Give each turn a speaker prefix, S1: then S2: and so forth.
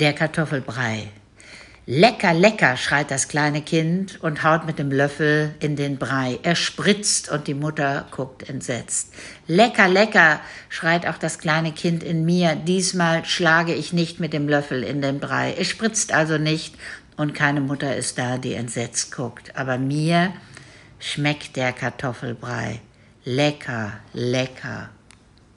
S1: Der Kartoffelbrei. Lecker, lecker, schreit das kleine Kind und haut mit dem Löffel in den Brei. Er spritzt und die Mutter guckt entsetzt. Lecker, lecker, schreit auch das kleine Kind in mir. Diesmal schlage ich nicht mit dem Löffel in den Brei. Es spritzt also nicht und keine Mutter ist da, die entsetzt guckt. Aber mir schmeckt der Kartoffelbrei. Lecker, lecker.